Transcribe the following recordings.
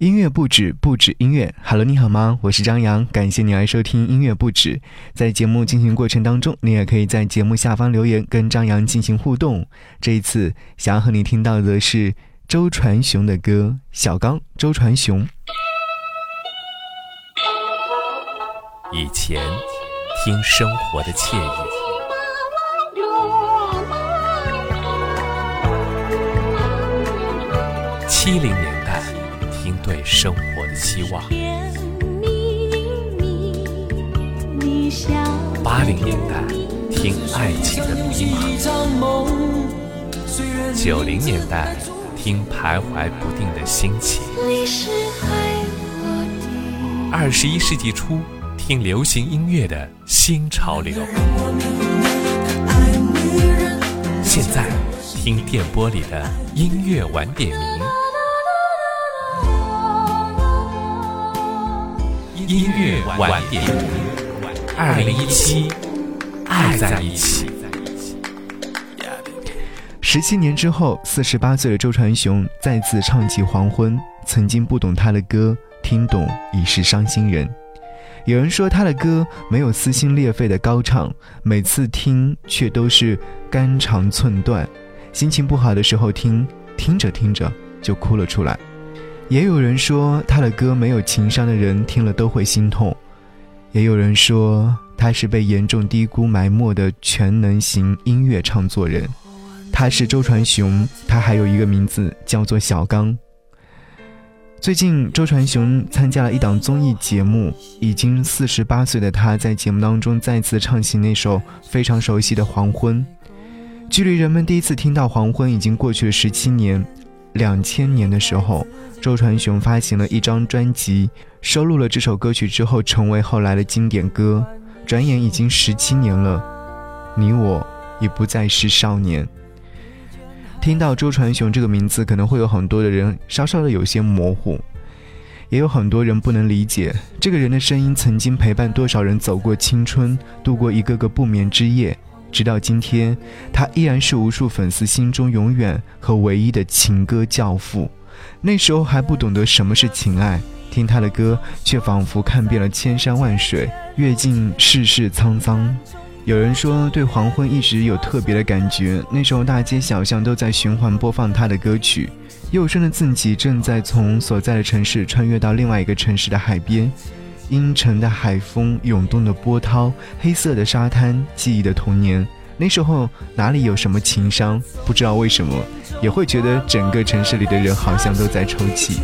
音乐不止，不止音乐。Hello，你好吗？我是张扬，感谢你来收听音乐不止。在节目进行过程当中，你也可以在节目下方留言，跟张扬进行互动。这一次，想要和你听到的是周传雄的歌，《小刚》。周传雄。以前，听生活的惬意；七零年，对生活的期望；八零年代，听爱情的迷茫；九零年代，听徘徊不定的心情；二十一世纪初。听流行音乐的新潮流，现在听电波里的音乐晚点名，音乐晚点名，二零一七，爱在一起。十七年之后，四十八岁的周传雄再次唱起《黄昏》，曾经不懂他的歌，听懂已是伤心人。有人说他的歌没有撕心裂肺的高唱，每次听却都是肝肠寸断。心情不好的时候听，听着听着就哭了出来。也有人说他的歌没有情商的人听了都会心痛。也有人说他是被严重低估埋没的全能型音乐唱作人。他是周传雄，他还有一个名字叫做小刚。最近，周传雄参加了一档综艺节目，已经四十八岁的他在节目当中再次唱起那首非常熟悉的《黄昏》。距离人们第一次听到《黄昏》已经过去了十七年。两千年的时候，周传雄发行了一张专辑，收录了这首歌曲之后，成为后来的经典歌。转眼已经十七年了，你我已不再是少年。听到周传雄这个名字，可能会有很多的人稍稍的有些模糊，也有很多人不能理解这个人的声音曾经陪伴多少人走过青春，度过一个个不眠之夜，直到今天，他依然是无数粉丝心中永远和唯一的情歌教父。那时候还不懂得什么是情爱，听他的歌却仿佛看遍了千山万水，阅尽世事沧桑。有人说对黄昏一直有特别的感觉，那时候大街小巷都在循环播放他的歌曲。幼生的自己正在从所在的城市穿越到另外一个城市的海边，阴沉的海风，涌动的波涛，黑色的沙滩，记忆的童年。那时候哪里有什么情商？不知道为什么，也会觉得整个城市里的人好像都在抽泣。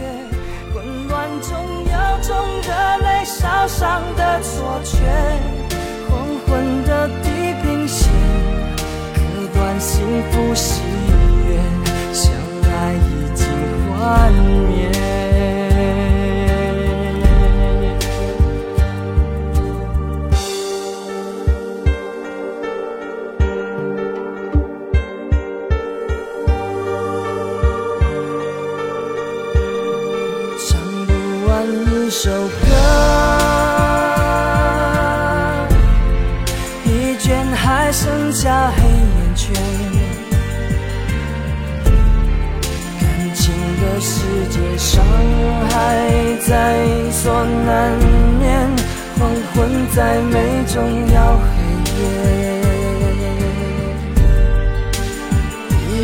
割断幸福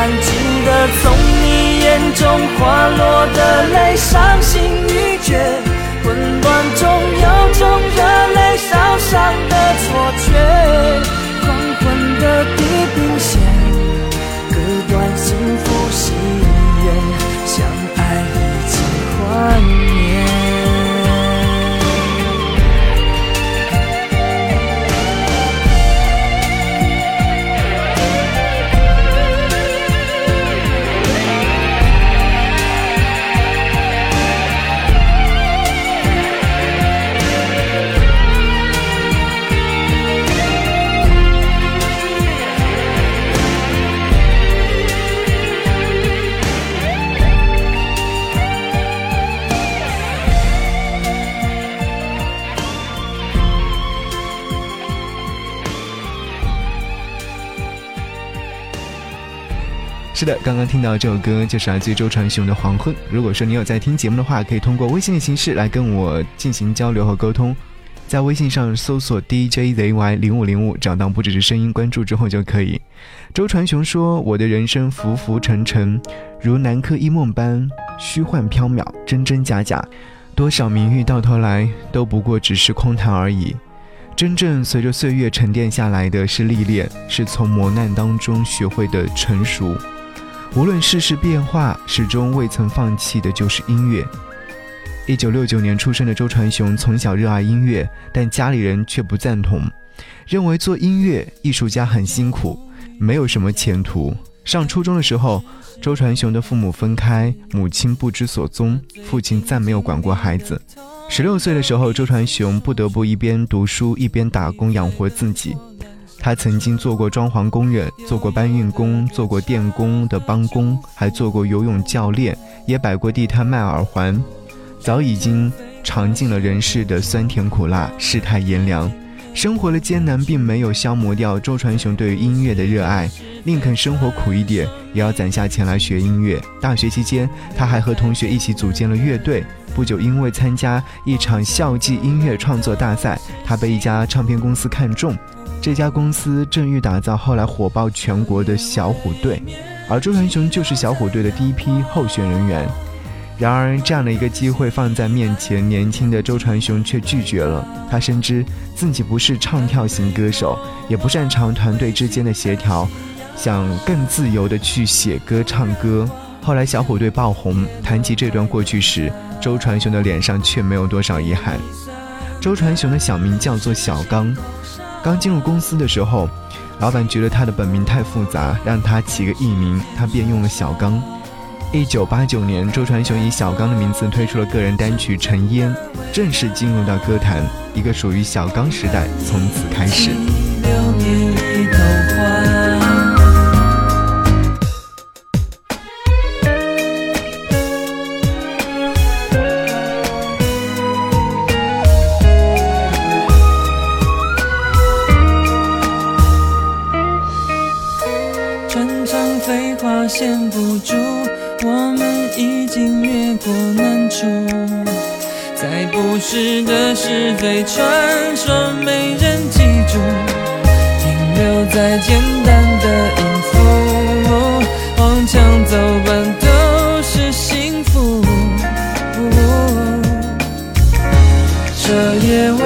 安静的从你眼中滑落的泪，伤心欲绝，混乱中有种热泪烧伤的错觉。是的，刚刚听到这首歌就是来自于周传雄的《黄昏》。如果说你有在听节目的话，可以通过微信的形式来跟我进行交流和沟通，在微信上搜索 DJZY 零五零五，找到不只是声音，关注之后就可以。周传雄说：“我的人生浮浮沉沉，如南柯一梦般虚幻缥缈，真真假假，多少名誉到头来都不过只是空谈而已。真正随着岁月沉淀下来的是历练，是从磨难当中学会的成熟。”无论世事变化，始终未曾放弃的就是音乐。一九六九年出生的周传雄从小热爱音乐，但家里人却不赞同，认为做音乐艺术家很辛苦，没有什么前途。上初中的时候，周传雄的父母分开，母亲不知所踪，父亲再没有管过孩子。十六岁的时候，周传雄不得不一边读书一边打工养活自己。他曾经做过装潢工人，做过搬运工，做过电工的帮工，还做过游泳教练，也摆过地摊卖耳环，早已经尝尽了人世的酸甜苦辣、世态炎凉。生活的艰难并没有消磨掉周传雄对于音乐的热爱，宁肯生活苦一点，也要攒下钱来学音乐。大学期间，他还和同学一起组建了乐队。不久，因为参加一场校际音乐创作大赛，他被一家唱片公司看中。这家公司正欲打造后来火爆全国的小虎队，而周传雄就是小虎队的第一批候选人员。然而，这样的一个机会放在面前，年轻的周传雄却拒绝了。他深知自己不是唱跳型歌手，也不擅长团队之间的协调，想更自由地去写歌、唱歌。后来，小虎队爆红，谈及这段过去时，周传雄的脸上却没有多少遗憾。周传雄的小名叫做小刚。刚进入公司的时候，老板觉得他的本名太复杂，让他起个艺名，他便用了小刚。一九八九年，周传雄以小刚的名字推出了个人单曲《尘烟》，正式进入到歌坛，一个属于小刚时代从此开始。故事的是非传说，没人记住，停留在简单的音符，往墙走板都是幸福。这夜晚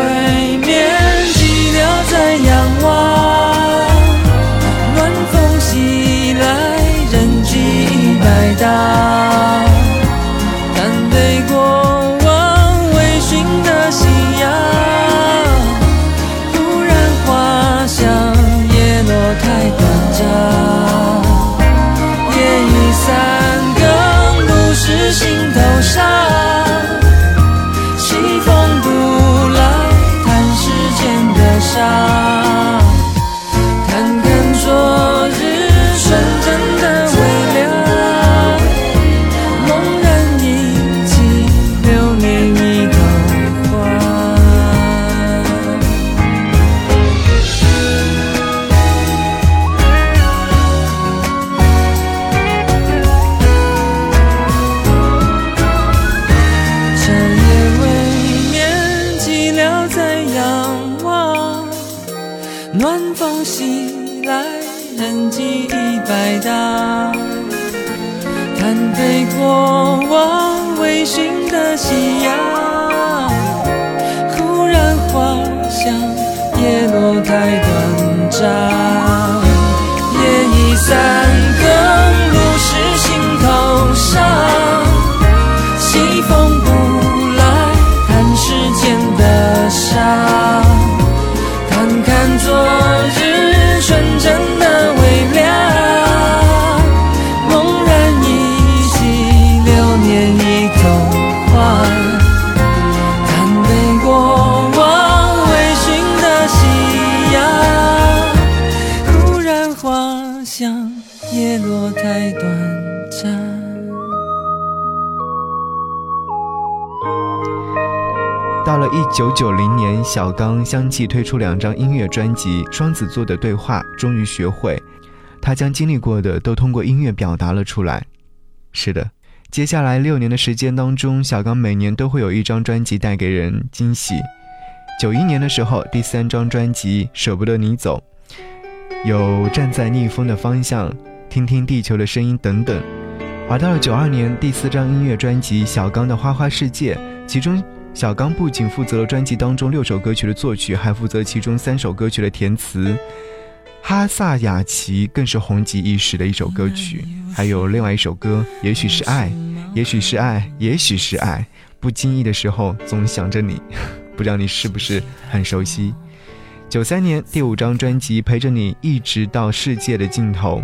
九九零年，小刚相继推出两张音乐专辑，双子座的对话终于学会，他将经历过的都通过音乐表达了出来。是的，接下来六年的时间当中，小刚每年都会有一张专辑带给人惊喜。九一年的时候，第三张专辑《舍不得你走》，有站在逆风的方向，听听地球的声音等等。而到了九二年，第四张音乐专辑《小刚的花花世界》，其中。小刚不仅负责了专辑当中六首歌曲的作曲，还负责其中三首歌曲的填词。哈萨雅琪更是红极一时的一首歌曲。还有另外一首歌，也许是爱，也许是爱，也许是爱。不经意的时候，总想着你，不知道你是不是很熟悉？九三年第五张专辑《陪着你一直到世界的尽头》，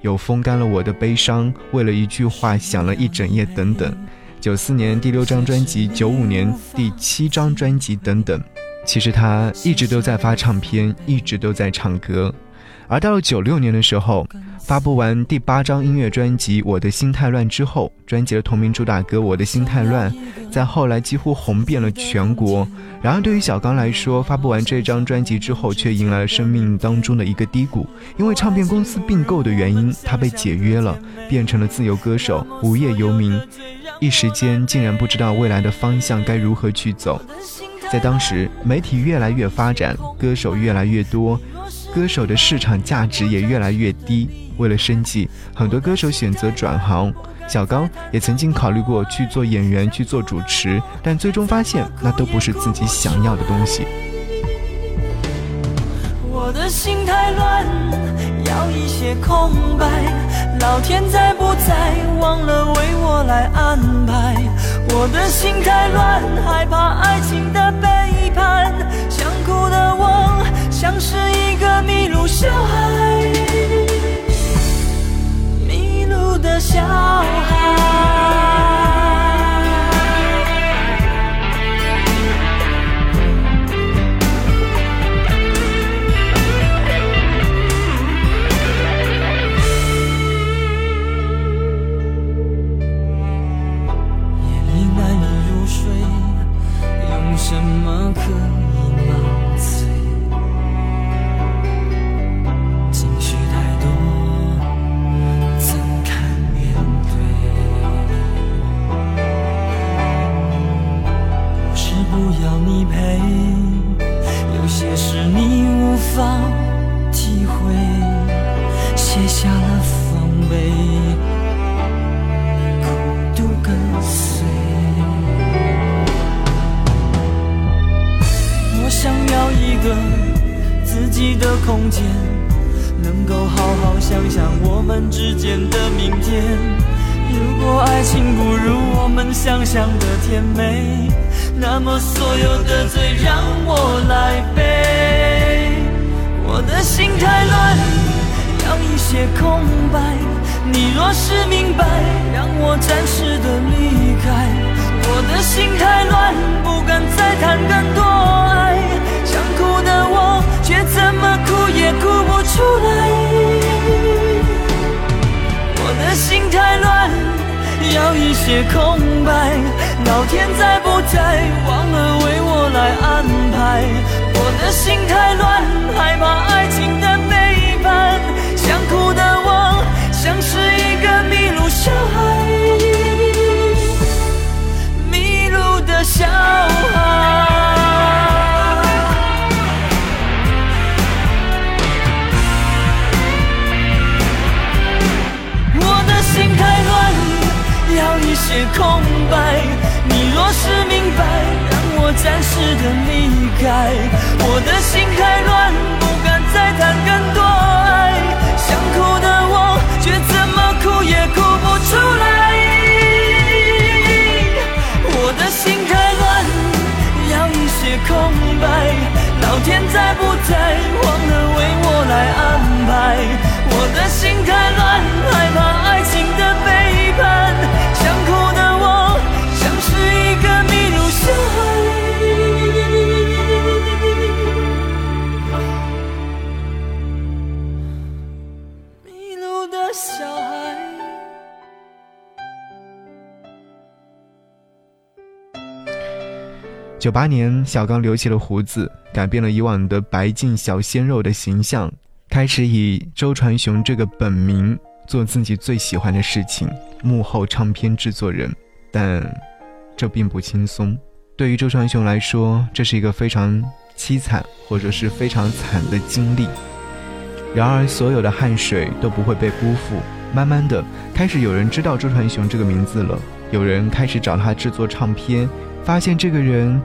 有风干了我的悲伤，为了一句话想了一整夜，等等。九四年第六张专辑，九五年第七张专辑等等，其实他一直都在发唱片，一直都在唱歌。而到了九六年的时候，发布完第八张音乐专辑《我的心太乱》之后，专辑的同名主打歌《我的心太乱》在后来几乎红遍了全国。然而，对于小刚来说，发布完这张专辑之后，却迎来了生命当中的一个低谷，因为唱片公司并购的原因，他被解约了，变成了自由歌手，无业游民。一时间竟然不知道未来的方向该如何去走。在当时，媒体越来越发展，歌手越来越多，歌手的市场价值也越来越低。为了生计，很多歌手选择转行。小刚也曾经考虑过去做演员、去做主持，但最终发现那都不是自己想要的东西。我的心太乱，要一些空白。老天在不在，忘了为我来安排。我的心太乱，害怕爱情的背叛。想哭的我，像是一个迷路小孩，迷路的小孩。甜美，那么所有的罪让我来背。我的心太乱，要一些空白。你若是明白，让我暂时的离开。要一些空白，老天在不在？忘了为我来安排。我的心太乱，害怕爱情的背叛。想哭的我，像是一个迷路小孩，迷路的小孩。也空白你若是明白让我暂时的离开。我的心还九八年，小刚留起了胡子，改变了以往的白净小鲜肉的形象，开始以周传雄这个本名做自己最喜欢的事情——幕后唱片制作人。但这并不轻松，对于周传雄来说，这是一个非常凄惨或者是非常惨的经历。然而，所有的汗水都不会被辜负。慢慢的，开始有人知道周传雄这个名字了，有人开始找他制作唱片，发现这个人。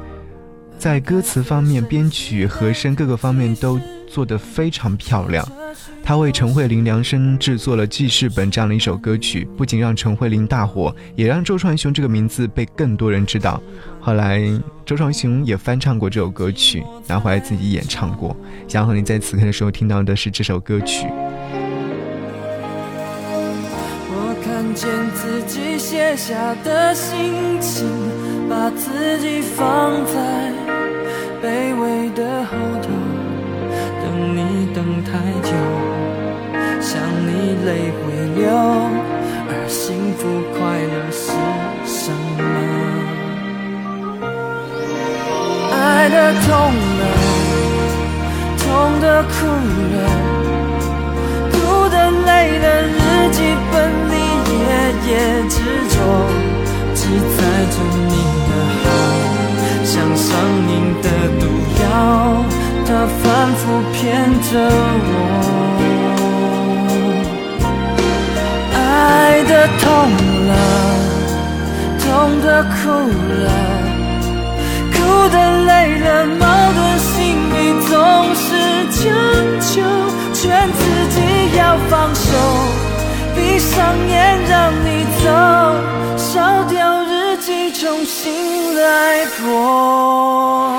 在歌词方面、编曲、和声各个方面都做得非常漂亮。他为陈慧琳量身制作了《记事本》这样的一首歌曲，不仅让陈慧琳大火，也让周传雄这个名字被更多人知道。后来，周传雄也翻唱过这首歌曲，拿回来自己演唱过。想和你在此刻的时候听到的是这首歌曲。见自己写下的心情，把自己放在。卑微的后头，等你等太久，想你泪会流，而幸福快乐是什么？爱的痛了，痛的哭了，哭的累了，日记本夜夜执着，记载着你的好。像上瘾的毒药，它反复骗着我。爱的痛了，痛的哭了，哭的累了，矛盾心里总是强求，劝自己要放手，闭上眼让你走，烧掉日记，重新来过。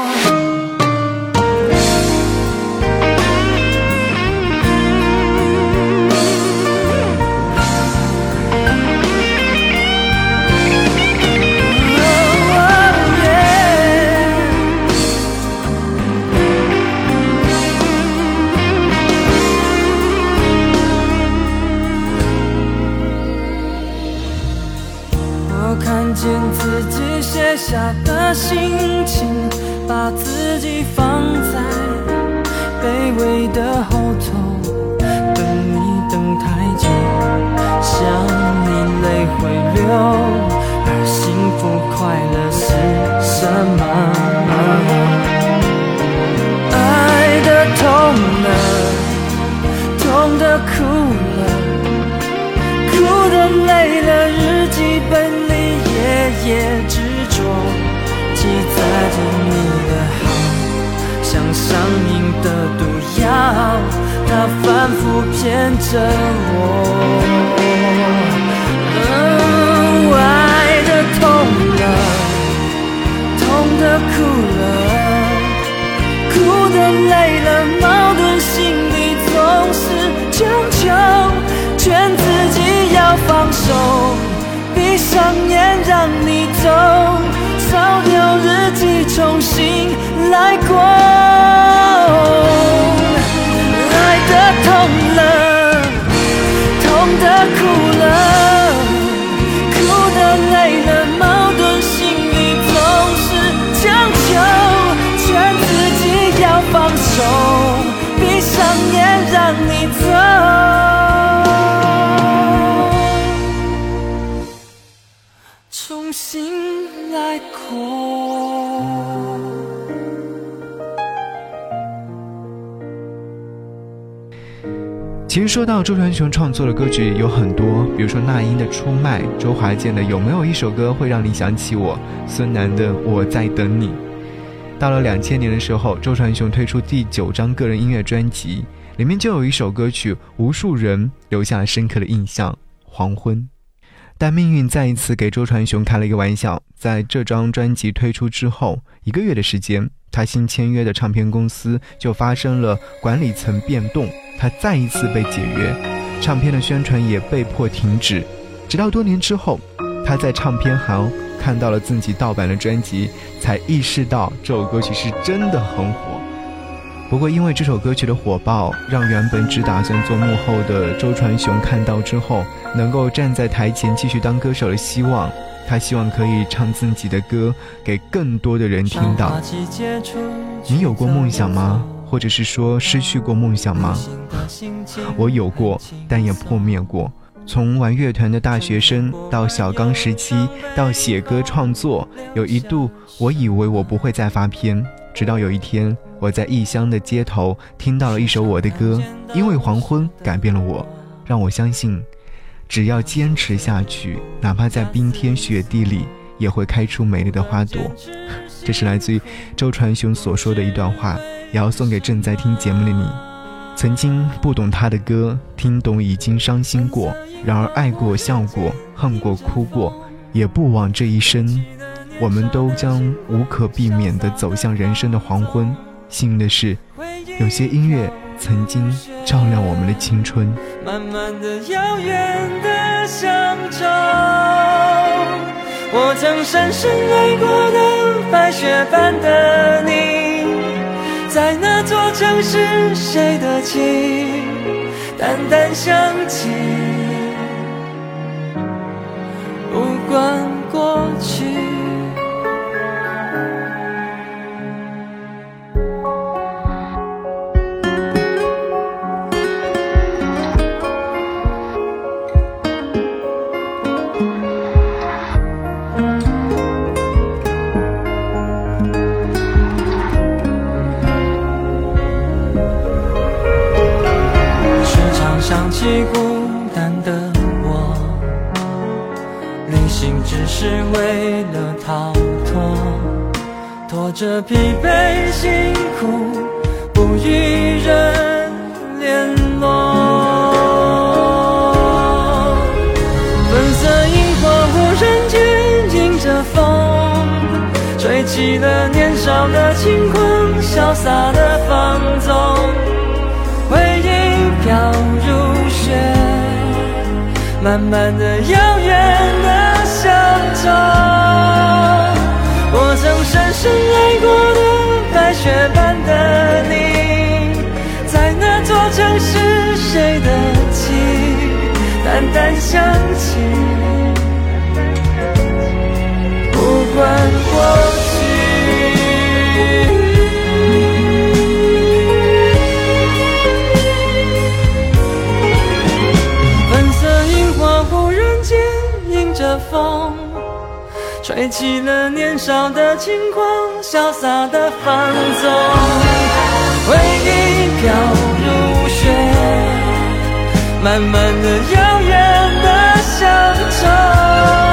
见自己写下的心情，把自己放在卑微的后头，等你等太久，想你泪会流，而幸福快夜夜。记载着你的好，像上瘾的毒药，它反复骗着我。重新。来过其实说到周传雄创作的歌曲有很多，比如说那英的《出卖》，周华健的《有没有一首歌会让你想起我》，孙楠的《我在等你》。到了两千年的时候，周传雄推出第九张个人音乐专辑，里面就有一首歌曲，无数人留下了深刻的印象，《黄昏》。但命运再一次给周传雄开了一个玩笑，在这张专辑推出之后一个月的时间，他新签约的唱片公司就发生了管理层变动，他再一次被解约，唱片的宣传也被迫停止。直到多年之后，他在唱片行看到了自己盗版的专辑，才意识到这首歌曲是真的很火。不过，因为这首歌曲的火爆，让原本只打算做幕后的周传雄看到之后，能够站在台前继续当歌手的希望。他希望可以唱自己的歌给更多的人听到。你有过梦想吗？或者是说失去过梦想吗？我有过，但也破灭过。从玩乐团的大学生到小刚时期，到写歌创作，有一度我以为我不会再发片，直到有一天。我在异乡的街头听到了一首我的歌，因为黄昏改变了我，让我相信，只要坚持下去，哪怕在冰天雪地里，也会开出美丽的花朵。这是来自于周传雄所说的一段话，也要送给正在听节目的你。曾经不懂他的歌，听懂已经伤心过，然而爱过、笑过、恨过、哭过，也不枉这一生。我们都将无可避免地走向人生的黄昏。幸运的是，有些音乐曾经照亮我们的青春。慢慢的、遥远的乡愁，我曾深深爱过的白雪般的你，在那座城市，谁的情淡淡想起，不管过去。慢慢的，遥远的。中，我曾深深爱过的白雪般的你，在那座城市，谁的情淡淡想起，不管过风。吹起了年少的轻狂，潇洒的放纵，回忆飘如雪，慢慢的、遥远的乡愁。